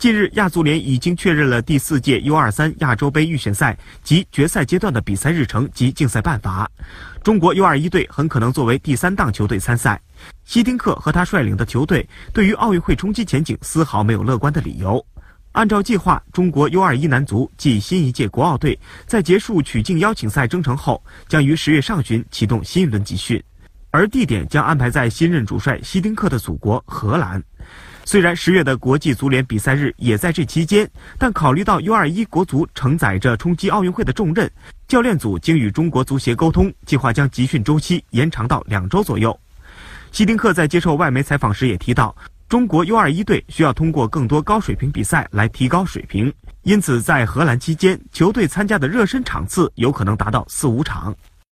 近日，亚足联已经确认了第四届 U23 亚洲杯预选赛及决赛阶段的比赛日程及竞赛办法。中国 U21 队很可能作为第三档球队参赛。希丁克和他率领的球队对于奥运会冲击前景丝毫没有乐观的理由。按照计划，中国 U21 男足暨新一届国奥队在结束曲靖邀请赛征程后，将于十月上旬启动新一轮集训，而地点将安排在新任主帅希丁克的祖国荷兰。虽然十月的国际足联比赛日也在这期间，但考虑到 U21 国足承载着冲击奥运会的重任，教练组经与中国足协沟通，计划将集训周期延长到两周左右。希丁克在接受外媒采访时也提到，中国 U21 队需要通过更多高水平比赛来提高水平，因此在荷兰期间，球队参加的热身场次有可能达到四五场。